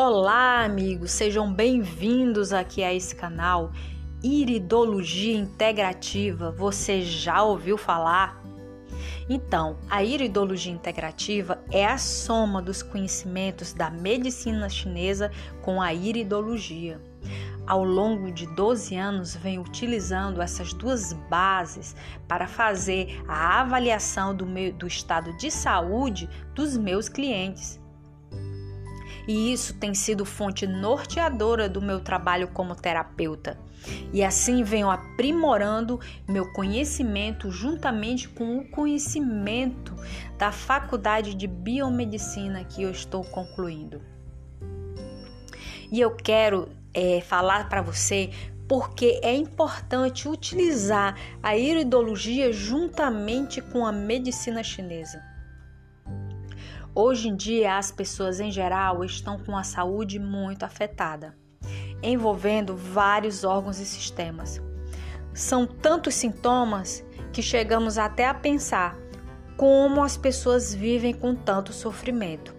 Olá, amigos, sejam bem-vindos aqui a esse canal Iridologia Integrativa. Você já ouviu falar? Então, a iridologia integrativa é a soma dos conhecimentos da medicina chinesa com a iridologia. Ao longo de 12 anos, venho utilizando essas duas bases para fazer a avaliação do, meu, do estado de saúde dos meus clientes e isso tem sido fonte norteadora do meu trabalho como terapeuta. E assim venho aprimorando meu conhecimento juntamente com o conhecimento da faculdade de biomedicina que eu estou concluindo. E eu quero é, falar para você porque é importante utilizar a iridologia juntamente com a medicina chinesa. Hoje em dia, as pessoas em geral estão com a saúde muito afetada, envolvendo vários órgãos e sistemas. São tantos sintomas que chegamos até a pensar como as pessoas vivem com tanto sofrimento.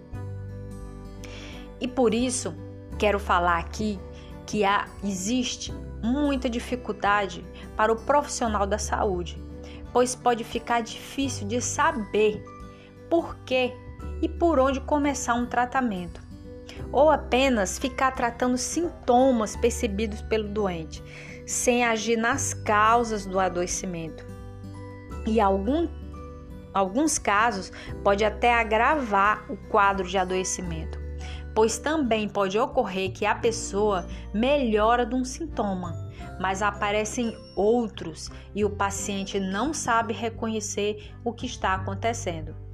E por isso, quero falar aqui que há, existe muita dificuldade para o profissional da saúde, pois pode ficar difícil de saber por que e por onde começar um tratamento, ou apenas ficar tratando sintomas percebidos pelo doente, sem agir nas causas do adoecimento. E algum, alguns casos pode até agravar o quadro de adoecimento, pois também pode ocorrer que a pessoa melhora de um sintoma, mas aparecem outros e o paciente não sabe reconhecer o que está acontecendo.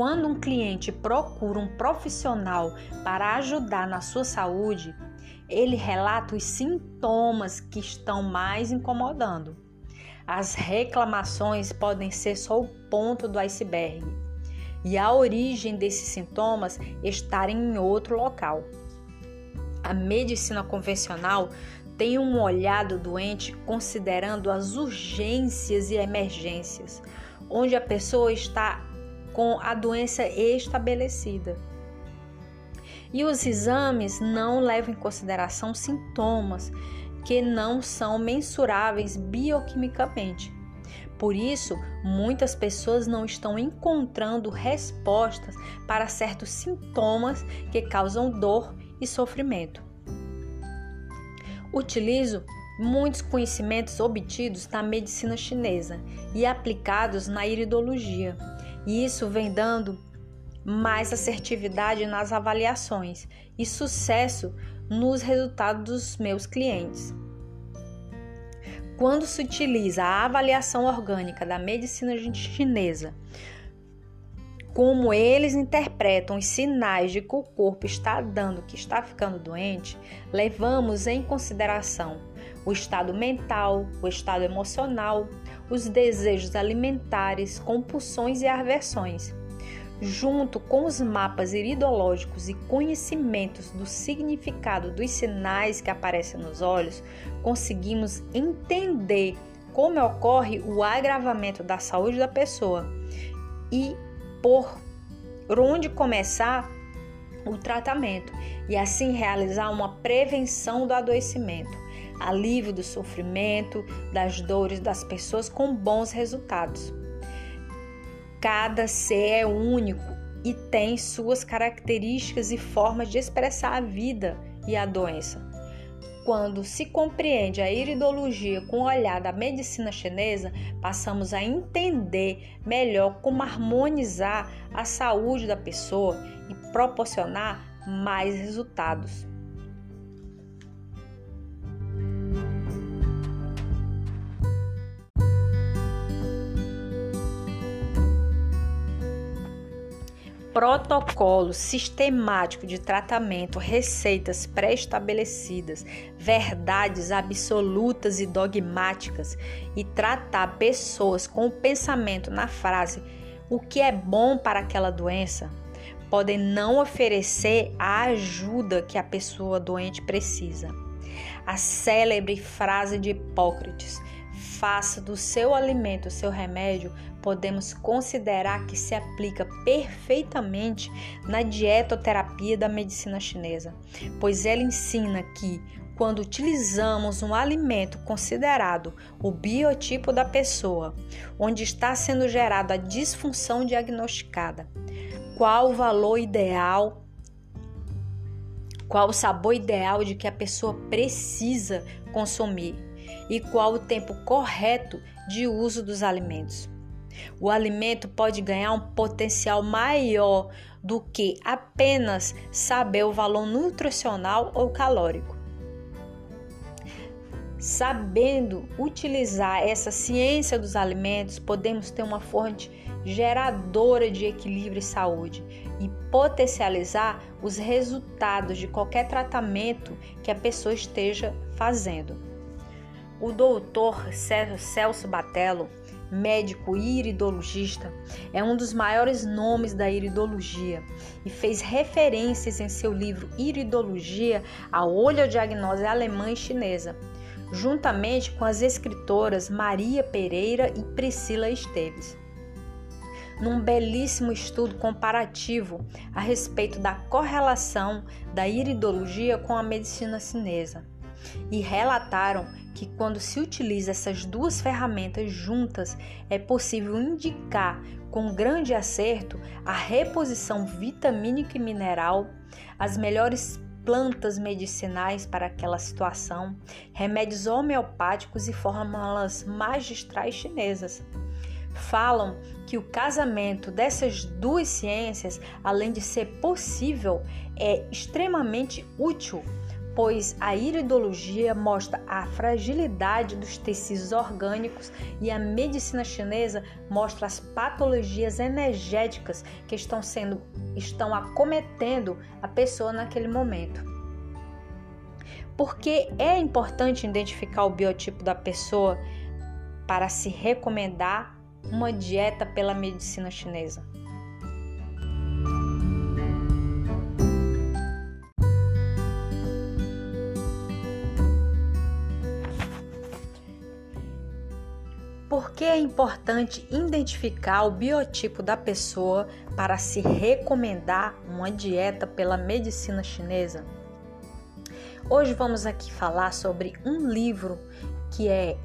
Quando um cliente procura um profissional para ajudar na sua saúde, ele relata os sintomas que estão mais incomodando. As reclamações podem ser só o ponto do iceberg e a origem desses sintomas estarem em outro local. A medicina convencional tem um olhar do doente considerando as urgências e emergências, onde a pessoa está com a doença estabelecida. E os exames não levam em consideração sintomas que não são mensuráveis bioquimicamente. Por isso, muitas pessoas não estão encontrando respostas para certos sintomas que causam dor e sofrimento. Utilizo muitos conhecimentos obtidos na medicina chinesa e aplicados na iridologia e isso vem dando mais assertividade nas avaliações e sucesso nos resultados dos meus clientes. Quando se utiliza a avaliação orgânica da medicina chinesa, como eles interpretam os sinais de que o corpo está dando que está ficando doente, levamos em consideração o estado mental, o estado emocional, os desejos alimentares, compulsões e aversões. Junto com os mapas iridológicos e conhecimentos do significado dos sinais que aparecem nos olhos, conseguimos entender como ocorre o agravamento da saúde da pessoa e por onde começar o tratamento e assim realizar uma prevenção do adoecimento alívio do sofrimento, das dores das pessoas com bons resultados. Cada ser é único e tem suas características e formas de expressar a vida e a doença. Quando se compreende a iridologia com o olhar da medicina chinesa, passamos a entender melhor como harmonizar a saúde da pessoa e proporcionar mais resultados. Protocolo sistemático de tratamento, receitas pré-estabelecidas, verdades absolutas e dogmáticas e tratar pessoas com o pensamento na frase o que é bom para aquela doença, podem não oferecer a ajuda que a pessoa doente precisa. A célebre frase de Hipócrates: faça do seu alimento seu remédio podemos considerar que se aplica perfeitamente na dietoterapia da medicina chinesa, pois ela ensina que quando utilizamos um alimento considerado o biotipo da pessoa, onde está sendo gerada a disfunção diagnosticada, qual o valor ideal, qual o sabor ideal de que a pessoa precisa consumir e qual o tempo correto de uso dos alimentos. O alimento pode ganhar um potencial maior do que apenas saber o valor nutricional ou calórico. Sabendo utilizar essa ciência dos alimentos, podemos ter uma fonte geradora de equilíbrio e saúde e potencializar os resultados de qualquer tratamento que a pessoa esteja fazendo. O doutor Celso Batello, médico iridologista, é um dos maiores nomes da iridologia e fez referências em seu livro Iridologia à oleodiagnose alemã e chinesa juntamente com as escritoras Maria Pereira e Priscila Esteves. Num belíssimo estudo comparativo a respeito da correlação da iridologia com a medicina chinesa, e relataram que quando se utiliza essas duas ferramentas juntas, é possível indicar com grande acerto a reposição vitamínica e mineral, as melhores plantas medicinais para aquela situação, remédios homeopáticos e fórmulas magistrais chinesas. Falam que o casamento dessas duas ciências, além de ser possível, é extremamente útil pois a iridologia mostra a fragilidade dos tecidos orgânicos e a medicina chinesa mostra as patologias energéticas que estão sendo estão acometendo a pessoa naquele momento. Porque é importante identificar o biotipo da pessoa para se recomendar uma dieta pela medicina chinesa. Que é importante identificar o biotipo da pessoa para se recomendar uma dieta pela medicina chinesa? Hoje vamos aqui falar sobre um livro que é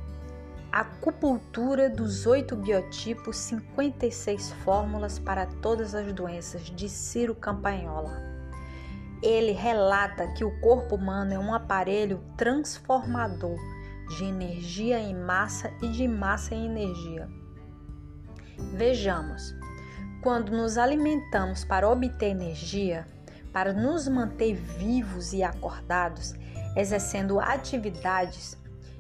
Acupuntura dos oito biotipos, 56 fórmulas para todas as doenças, de Ciro Campagnolo. Ele relata que o corpo humano é um aparelho transformador de energia em massa e de massa em energia. Vejamos, quando nos alimentamos para obter energia, para nos manter vivos e acordados, exercendo atividades,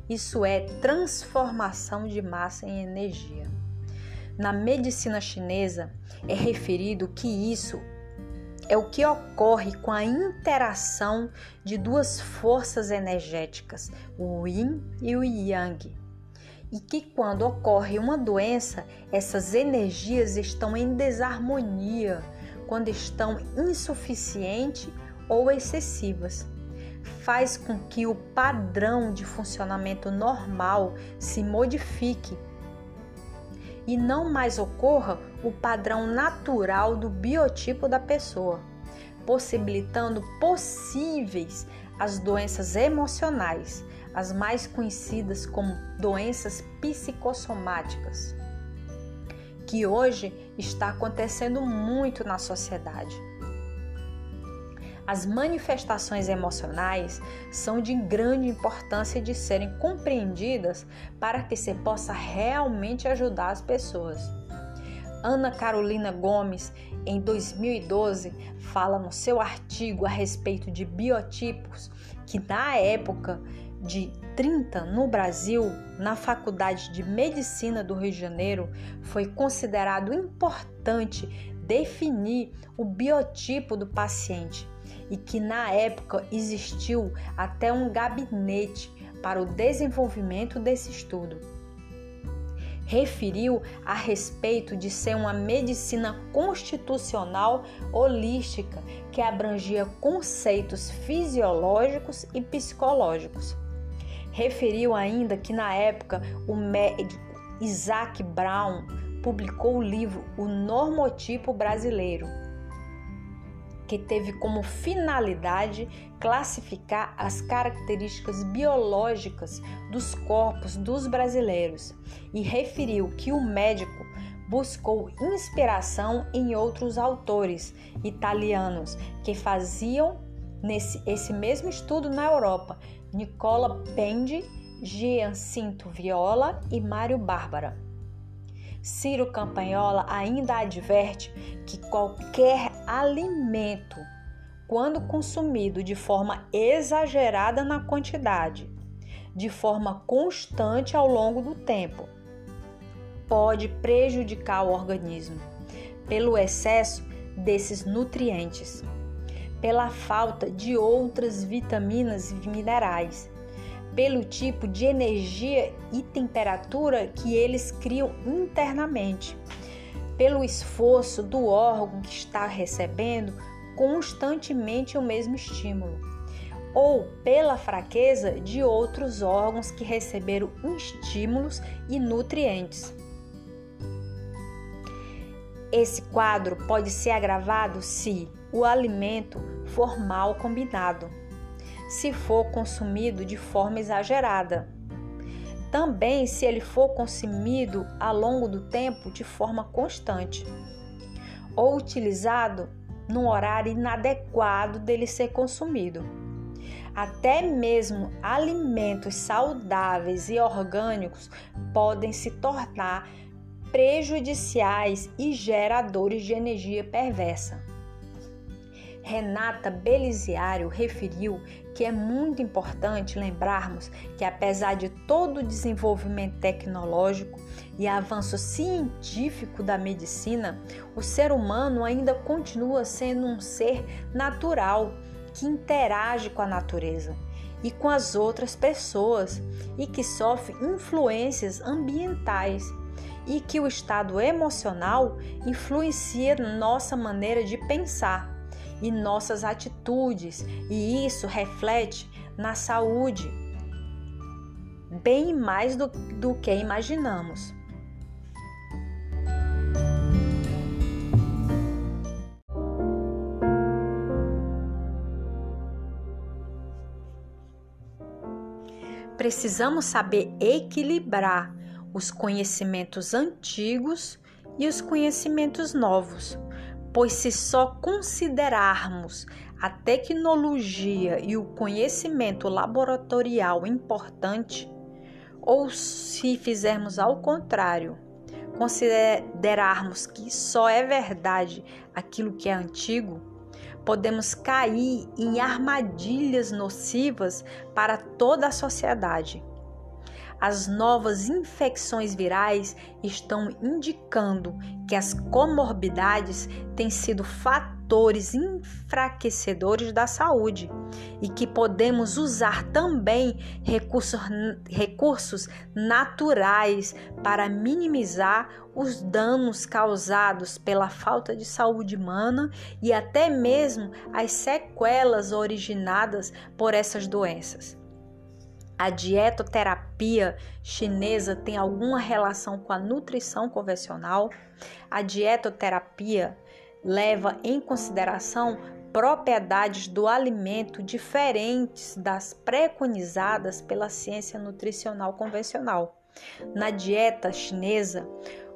isso é transformação de massa em energia. Na medicina chinesa é referido que isso é o que ocorre com a interação de duas forças energéticas, o Yin e o Yang. E que quando ocorre uma doença, essas energias estão em desarmonia, quando estão insuficientes ou excessivas. Faz com que o padrão de funcionamento normal se modifique e não mais ocorra o padrão natural do biotipo da pessoa, possibilitando possíveis as doenças emocionais, as mais conhecidas como doenças psicossomáticas, que hoje está acontecendo muito na sociedade. As manifestações emocionais são de grande importância de serem compreendidas para que se possa realmente ajudar as pessoas. Ana Carolina Gomes, em 2012, fala no seu artigo a respeito de biotipos que na época de 30 no Brasil, na Faculdade de Medicina do Rio de Janeiro, foi considerado importante definir o biotipo do paciente e que na época existiu até um gabinete para o desenvolvimento desse estudo. Referiu a respeito de ser uma medicina constitucional holística que abrangia conceitos fisiológicos e psicológicos. Referiu ainda que na época o médico Isaac Brown publicou o livro O Normotipo Brasileiro, que teve como finalidade classificar as características biológicas dos corpos dos brasileiros e referiu que o médico buscou inspiração em outros autores italianos que faziam nesse, esse mesmo estudo na Europa, Nicola Pendi, Giancinto Viola e Mário Bárbara. Ciro Campanhola ainda adverte que qualquer alimento, quando consumido de forma exagerada na quantidade, de forma constante ao longo do tempo, pode prejudicar o organismo pelo excesso desses nutrientes, pela falta de outras vitaminas e minerais pelo tipo de energia e temperatura que eles criam internamente, pelo esforço do órgão que está recebendo constantemente o mesmo estímulo, ou pela fraqueza de outros órgãos que receberam estímulos e nutrientes. Esse quadro pode ser agravado se o alimento for mal combinado se for consumido de forma exagerada. Também se ele for consumido ao longo do tempo de forma constante ou utilizado num horário inadequado dele ser consumido. Até mesmo alimentos saudáveis e orgânicos podem se tornar prejudiciais e geradores de energia perversa. Renata Beliziário referiu que é muito importante lembrarmos que, apesar de todo o desenvolvimento tecnológico e avanço científico da medicina, o ser humano ainda continua sendo um ser natural que interage com a natureza e com as outras pessoas e que sofre influências ambientais e que o estado emocional influencia nossa maneira de pensar e nossas atitudes, e isso reflete na saúde bem mais do, do que imaginamos. Precisamos saber equilibrar os conhecimentos antigos e os conhecimentos novos pois se só considerarmos a tecnologia e o conhecimento laboratorial importante, ou se fizermos ao contrário, considerarmos que só é verdade aquilo que é antigo, podemos cair em armadilhas nocivas para toda a sociedade. As novas infecções virais estão indicando que as comorbidades têm sido fatores enfraquecedores da saúde e que podemos usar também recursos, recursos naturais para minimizar os danos causados pela falta de saúde humana e até mesmo as sequelas originadas por essas doenças. A dietoterapia chinesa tem alguma relação com a nutrição convencional? A dietoterapia leva em consideração propriedades do alimento diferentes das preconizadas pela ciência nutricional convencional. Na dieta chinesa,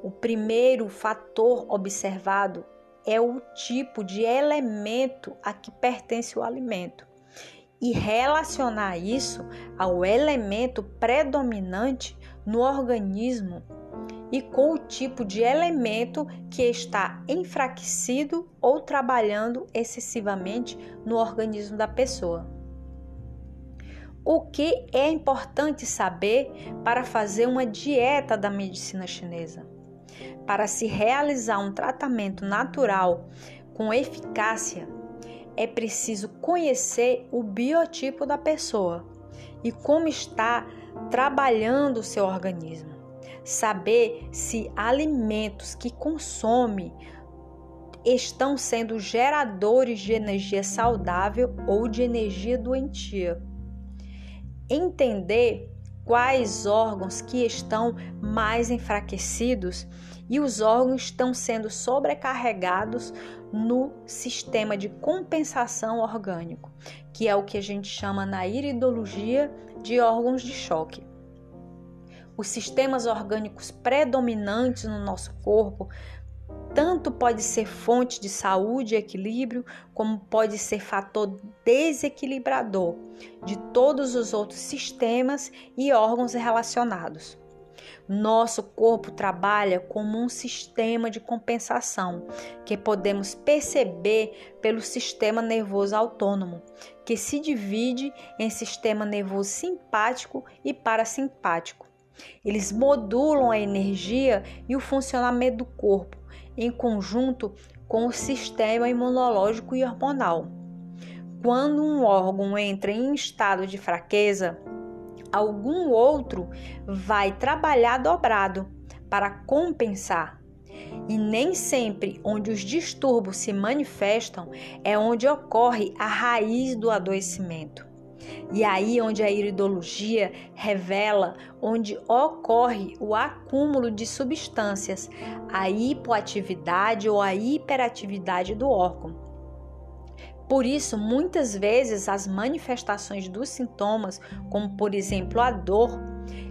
o primeiro fator observado é o tipo de elemento a que pertence o alimento e relacionar isso ao elemento predominante no organismo e com o tipo de elemento que está enfraquecido ou trabalhando excessivamente no organismo da pessoa. O que é importante saber para fazer uma dieta da medicina chinesa? Para se realizar um tratamento natural com eficácia, é preciso conhecer o biotipo da pessoa e como está trabalhando o seu organismo. Saber se alimentos que consome estão sendo geradores de energia saudável ou de energia doentia. Entender quais órgãos que estão mais enfraquecidos e os órgãos estão sendo sobrecarregados no sistema de compensação orgânico, que é o que a gente chama na iridologia de órgãos de choque. Os sistemas orgânicos predominantes no nosso corpo tanto pode ser fonte de saúde e equilíbrio, como pode ser fator desequilibrador de todos os outros sistemas e órgãos relacionados. Nosso corpo trabalha como um sistema de compensação que podemos perceber pelo sistema nervoso autônomo, que se divide em sistema nervoso simpático e parasimpático. Eles modulam a energia e o funcionamento do corpo em conjunto com o sistema imunológico e hormonal. Quando um órgão entra em estado de fraqueza, algum outro vai trabalhar dobrado para compensar. E nem sempre onde os distúrbios se manifestam é onde ocorre a raiz do adoecimento. E aí onde a iridologia revela onde ocorre o acúmulo de substâncias, a hipoatividade ou a hiperatividade do órgão. Por isso, muitas vezes as manifestações dos sintomas, como por exemplo a dor,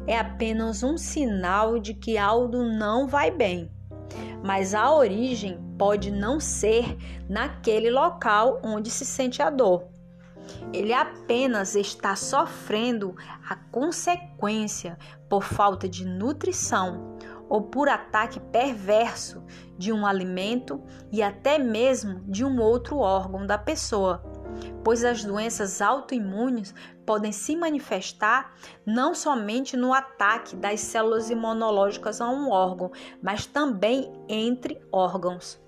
é apenas um sinal de que algo não vai bem. Mas a origem pode não ser naquele local onde se sente a dor. Ele apenas está sofrendo a consequência por falta de nutrição ou por ataque perverso de um alimento e até mesmo de um outro órgão da pessoa, pois as doenças autoimunes podem se manifestar não somente no ataque das células imunológicas a um órgão, mas também entre órgãos.